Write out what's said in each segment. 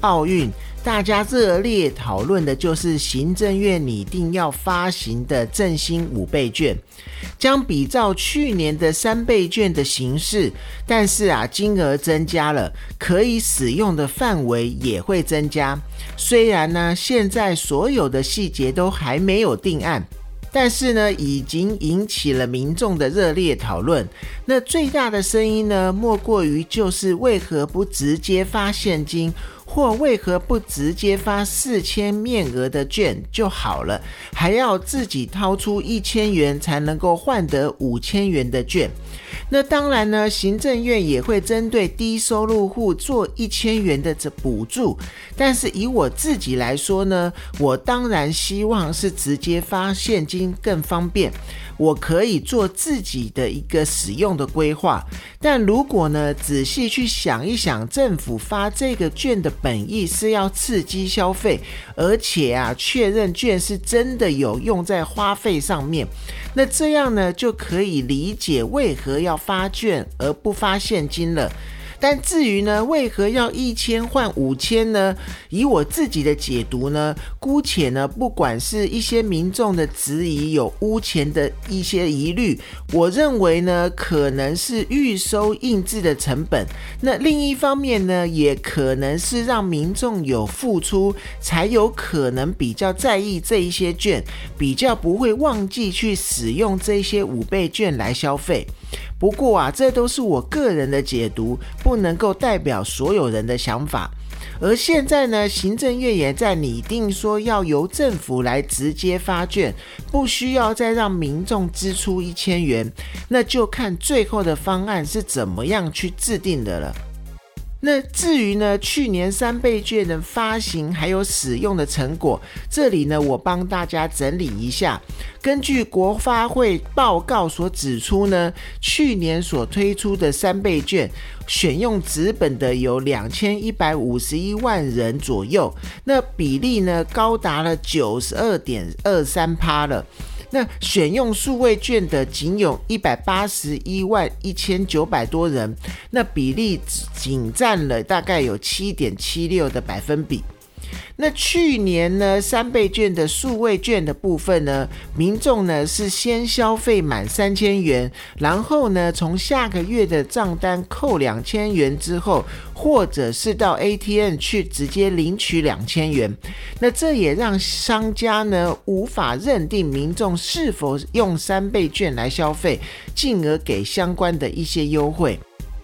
奥运。大家热烈讨论的就是行政院拟定要发行的振兴五倍券，将比照去年的三倍券的形式，但是啊，金额增加了，可以使用的范围也会增加。虽然呢，现在所有的细节都还没有定案，但是呢，已经引起了民众的热烈讨论。那最大的声音呢，莫过于就是为何不直接发现金？或为何不直接发四千面额的券就好了，还要自己掏出一千元才能够换得五千元的券？那当然呢，行政院也会针对低收入户做一千元的这补助，但是以我自己来说呢，我当然希望是直接发现金更方便。我可以做自己的一个使用的规划，但如果呢仔细去想一想，政府发这个券的本意是要刺激消费，而且啊确认券是真的有用在花费上面，那这样呢就可以理解为何要发券而不发现金了。但至于呢，为何要一千换五千呢？以我自己的解读呢，姑且呢，不管是一些民众的质疑有污钱的一些疑虑，我认为呢，可能是预收印制的成本。那另一方面呢，也可能是让民众有付出，才有可能比较在意这一些券，比较不会忘记去使用这些五倍券来消费。不过啊，这都是我个人的解读，不能够代表所有人的想法。而现在呢，行政院也在拟定说，要由政府来直接发券，不需要再让民众支出一千元，那就看最后的方案是怎么样去制定的了。那至于呢，去年三倍券的发行还有使用的成果，这里呢，我帮大家整理一下。根据国发会报告所指出呢，去年所推出的三倍券，选用纸本的有两千一百五十一万人左右，那比例呢，高达了九十二点二三趴了。那选用数位券的仅有一百八十一万一千九百多人，那比例仅占了大概有七点七六的百分比。那去年呢，三倍券的数位券的部分呢，民众呢是先消费满三千元，然后呢从下个月的账单扣两千元之后，或者是到 ATM 去直接领取两千元。那这也让商家呢无法认定民众是否用三倍券来消费，进而给相关的一些优惠。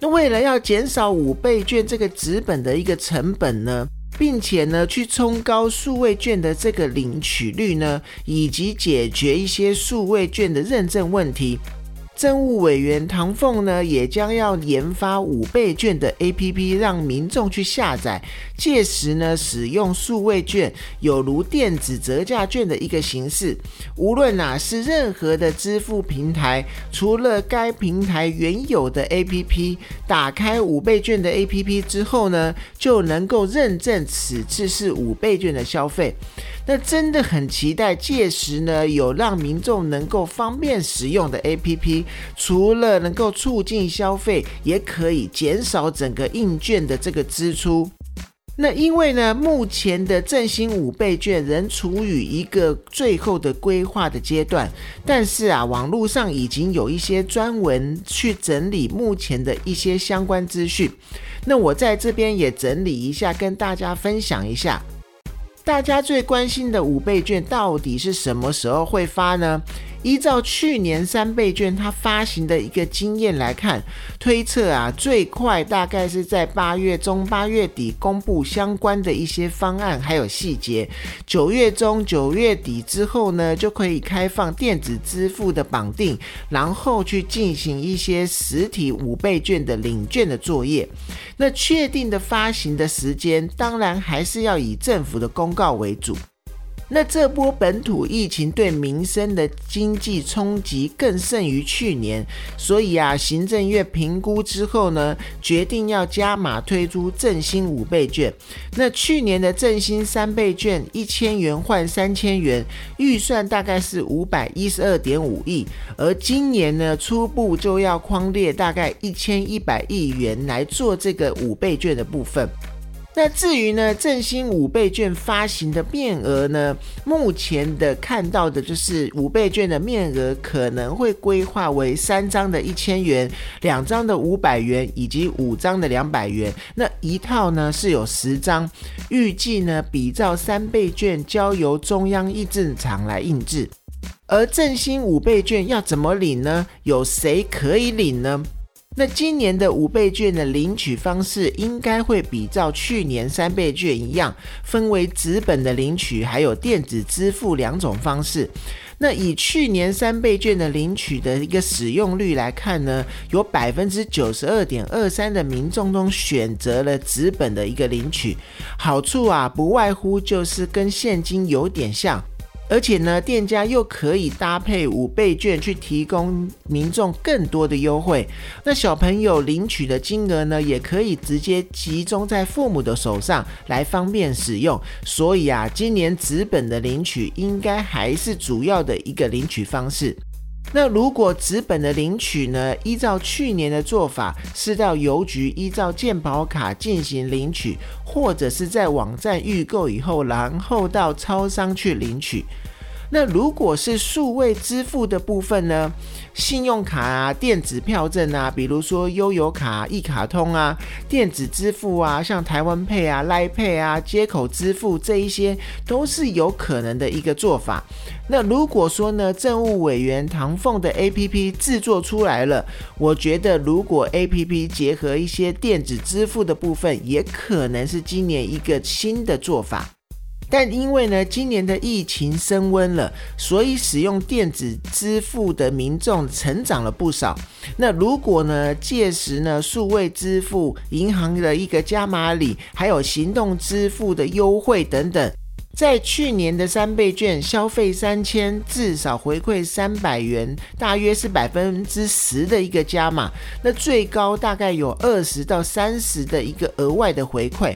那为了要减少五倍券这个纸本的一个成本呢？并且呢，去冲高数位券的这个领取率呢，以及解决一些数位券的认证问题。政务委员唐凤呢，也将要研发五倍券的 APP，让民众去下载，届时呢，使用数位券有如电子折价券的一个形式。无论哪是任何的支付平台，除了该平台原有的 APP，打开五倍券的 APP 之后呢，就能够认证此次是五倍券的消费。那真的很期待届时呢，有让民众能够方便使用的 APP。除了能够促进消费，也可以减少整个印券的这个支出。那因为呢，目前的振兴五倍券仍处于一个最后的规划的阶段，但是啊，网络上已经有一些专文去整理目前的一些相关资讯。那我在这边也整理一下，跟大家分享一下。大家最关心的五倍券到底是什么时候会发呢？依照去年三倍券它发行的一个经验来看，推测啊，最快大概是在八月中、八月底公布相关的一些方案还有细节。九月中、九月底之后呢，就可以开放电子支付的绑定，然后去进行一些实体五倍券的领券的作业。那确定的发行的时间，当然还是要以政府的公告为主。那这波本土疫情对民生的经济冲击更甚于去年，所以啊，行政院评估之后呢，决定要加码推出振兴五倍券。那去年的振兴三倍券一千元换三千元，预算大概是五百一十二点五亿，而今年呢，初步就要框列大概一千一百亿元来做这个五倍券的部分。那至于呢，振兴五倍券发行的面额呢，目前的看到的就是五倍券的面额可能会规划为三张的一千元，两张的五百元，以及五张的两百元。那一套呢是有十张，预计呢比照三倍券交由中央印证厂来印制。而振兴五倍券要怎么领呢？有谁可以领呢？那今年的五倍券的领取方式应该会比照去年三倍券一样，分为纸本的领取还有电子支付两种方式。那以去年三倍券的领取的一个使用率来看呢，有百分之九十二点二三的民众中选择了纸本的一个领取，好处啊不外乎就是跟现金有点像。而且呢，店家又可以搭配五倍券去提供民众更多的优惠。那小朋友领取的金额呢，也可以直接集中在父母的手上来方便使用。所以啊，今年纸本的领取应该还是主要的一个领取方式。那如果纸本的领取呢？依照去年的做法，是到邮局依照健保卡进行领取，或者是在网站预购以后，然后到超商去领取。那如果是数位支付的部分呢？信用卡啊、电子票证啊，比如说悠游卡、一卡通啊、电子支付啊，像台湾 Pay 啊、Line Pay 啊、接口支付这一些，都是有可能的一个做法。那如果说呢，政务委员唐凤的 A P P 制作出来了，我觉得如果 A P P 结合一些电子支付的部分，也可能是今年一个新的做法。但因为呢，今年的疫情升温了，所以使用电子支付的民众成长了不少。那如果呢，届时呢，数位支付、银行的一个加码礼，还有行动支付的优惠等等。在去年的三倍券消费三千，至少回馈三百元，大约是百分之十的一个加码。那最高大概有二十到三十的一个额外的回馈。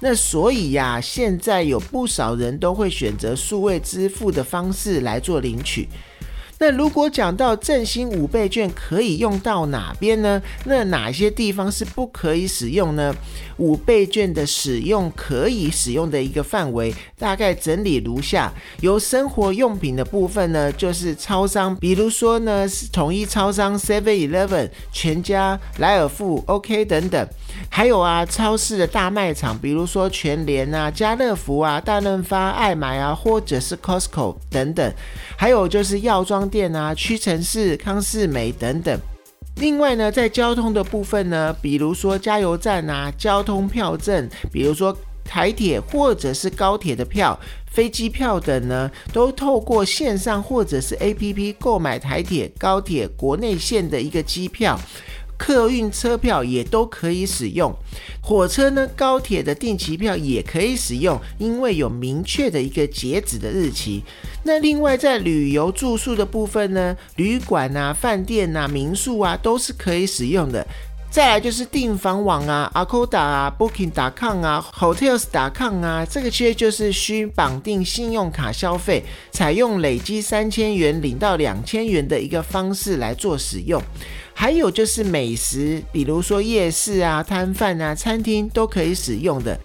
那所以呀，现在有不少人都会选择数位支付的方式来做领取。那如果讲到振兴五倍券可以用到哪边呢？那哪些地方是不可以使用呢？五倍券的使用可以使用的一个范围，大概整理如下：由生活用品的部分呢，就是超商，比如说呢是统一超商、Seven Eleven、全家、莱尔富、OK 等等；还有啊，超市的大卖场，比如说全联啊、家乐福啊、大润发、爱买啊，或者是 Costco 等等；还有就是药妆。店啊，屈臣氏、康士美等等。另外呢，在交通的部分呢，比如说加油站啊、交通票证，比如说台铁或者是高铁的票、飞机票等呢，都透过线上或者是 APP 购买台铁、高铁国内线的一个机票。客运车票也都可以使用，火车呢、高铁的定期票也可以使用，因为有明确的一个截止的日期。那另外在旅游住宿的部分呢，旅馆啊、饭店啊、民宿啊都是可以使用的。再来就是订房网啊，Agoda 啊，Booking.com 啊，Hotels.com 啊，这个其实就是需绑定信用卡消费，采用累积三千元领到两千元的一个方式来做使用。还有就是美食，比如说夜市啊、摊贩啊、餐厅都可以使用的。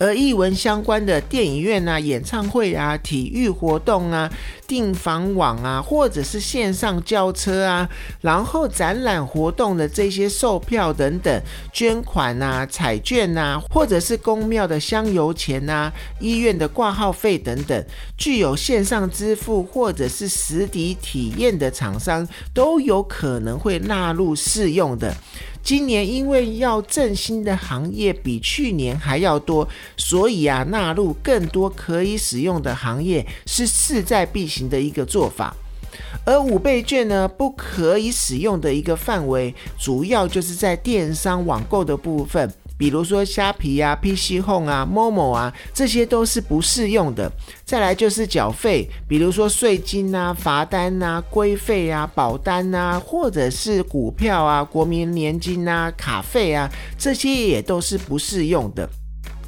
而艺文相关的电影院啊、演唱会啊、体育活动啊、订房网啊，或者是线上交车啊，然后展览活动的这些售票等等、捐款啊、彩券啊，或者是公庙的香油钱啊、医院的挂号费等等，具有线上支付或者是实体体验的厂商，都有可能会纳入适用的。今年因为要振兴的行业比去年还要多，所以啊，纳入更多可以使用的行业是势在必行的一个做法。而五倍券呢，不可以使用的一个范围，主要就是在电商网购的部分。比如说虾皮啊、PC Home 啊、Momo 啊，这些都是不适用的。再来就是缴费，比如说税金啊、罚单啊、规费啊、保单啊，或者是股票啊、国民年金啊、卡费啊，这些也都是不适用的。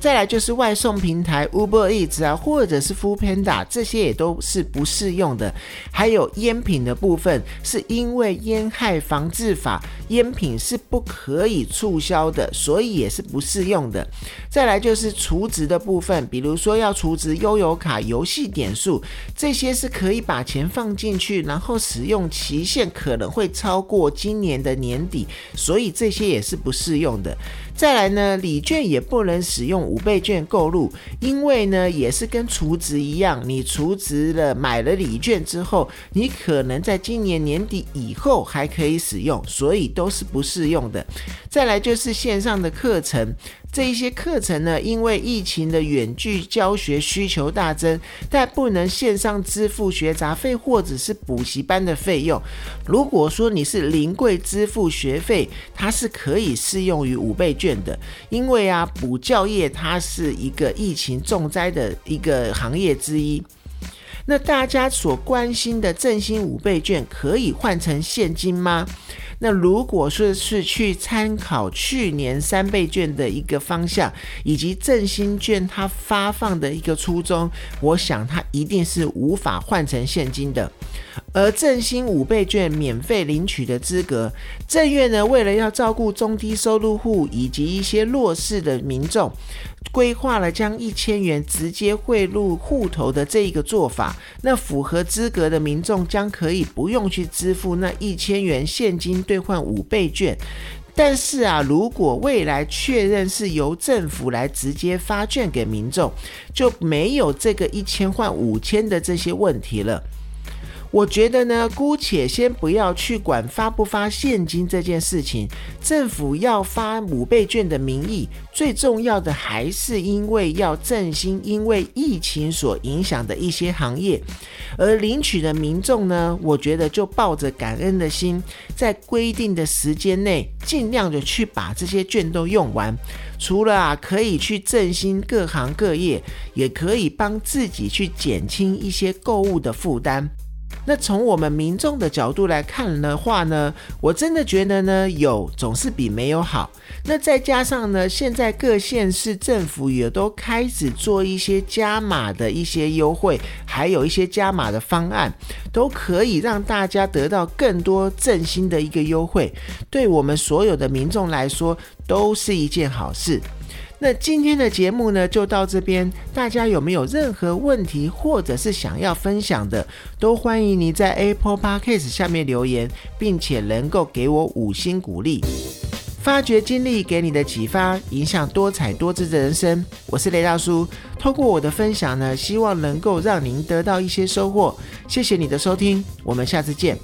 再来就是外送平台 Uber Eats 啊，或者是 Food Panda，这些也都是不适用的。还有烟品的部分，是因为烟害防治法，烟品是不可以促销的，所以也是不适用的。再来就是储值的部分，比如说要储值悠游卡、游戏点数，这些是可以把钱放进去，然后使用期限可能会超过今年的年底，所以这些也是不适用的。再来呢，礼券也不能使用五倍券购入，因为呢也是跟储值一样，你储值了买了礼券之后，你可能在今年年底以后还可以使用，所以都是不适用的。再来就是线上的课程。这一些课程呢，因为疫情的远距教学需求大增，但不能线上支付学杂费或者是补习班的费用。如果说你是临柜支付学费，它是可以适用于五倍券的，因为啊，补教业它是一个疫情重灾的一个行业之一。那大家所关心的振兴五倍券可以换成现金吗？那如果说是去参考去年三倍券的一个方向，以及振兴券它发放的一个初衷，我想它一定是无法换成现金的。而振兴五倍券免费领取的资格，正月呢为了要照顾中低收入户以及一些弱势的民众，规划了将一千元直接汇入户头的这一个做法。那符合资格的民众将可以不用去支付那一千元现金兑换五倍券。但是啊，如果未来确认是由政府来直接发券给民众，就没有这个一千换五千的这些问题了。我觉得呢，姑且先不要去管发不发现金这件事情。政府要发五倍券的名义，最重要的还是因为要振兴因为疫情所影响的一些行业。而领取的民众呢，我觉得就抱着感恩的心，在规定的时间内，尽量的去把这些券都用完。除了啊，可以去振兴各行各业，也可以帮自己去减轻一些购物的负担。那从我们民众的角度来看的话呢，我真的觉得呢，有总是比没有好。那再加上呢，现在各县市政府也都开始做一些加码的一些优惠，还有一些加码的方案，都可以让大家得到更多振兴的一个优惠，对我们所有的民众来说都是一件好事。那今天的节目呢，就到这边。大家有没有任何问题，或者是想要分享的，都欢迎你在 Apple Podcast 下面留言，并且能够给我五星鼓励。发掘经历给你的启发，影响多彩多姿的人生。我是雷大叔，透过我的分享呢，希望能够让您得到一些收获。谢谢你的收听，我们下次见。